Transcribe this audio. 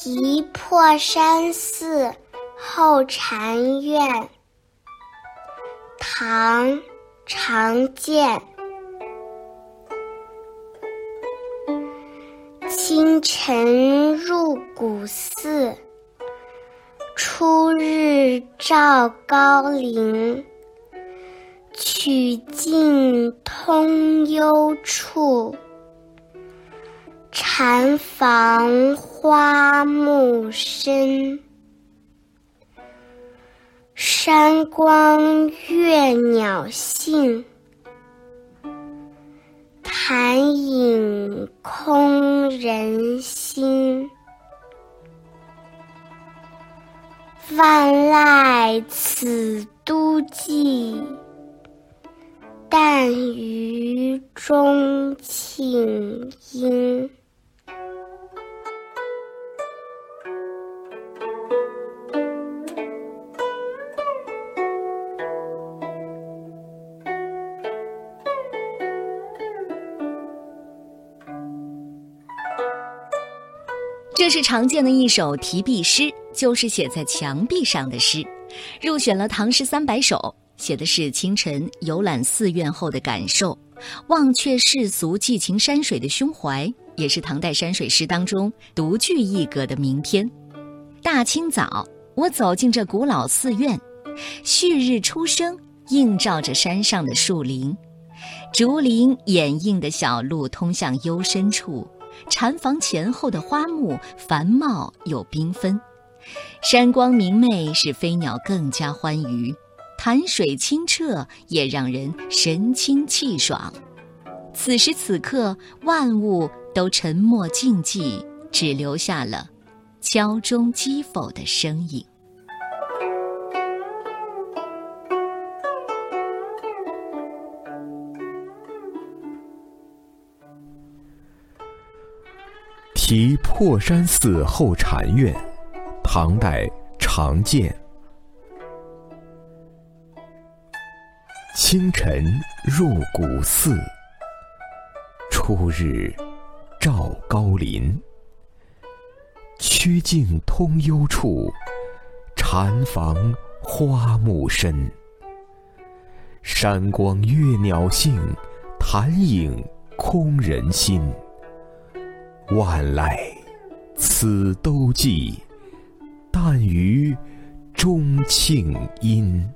题破山寺后禅院，唐·常建。清晨入古寺，初日照高林。曲径通幽处。禅房花木深，山光悦鸟性，潭影空人心。万籁此都寂，但余钟磬音。这是常见的一首题壁诗，就是写在墙壁上的诗，入选了《唐诗三百首》，写的是清晨游览寺院后的感受，忘却世俗寄情山水的胸怀，也是唐代山水诗当中独具一格的名篇。大清早，我走进这古老寺院，旭日初升，映照着山上的树林，竹林掩映的小路通向幽深处。禅房前后的花木繁茂又缤纷，山光明媚，使飞鸟更加欢愉；潭水清澈，也让人神清气爽。此时此刻，万物都沉默静寂，只留下了敲钟击否的声音。题破山寺后禅院，唐代常建。清晨入古寺，初日照高林。曲径通幽处，禅房花木深。山光悦鸟性，潭影空人心。万籁此都寂，但余钟磬音。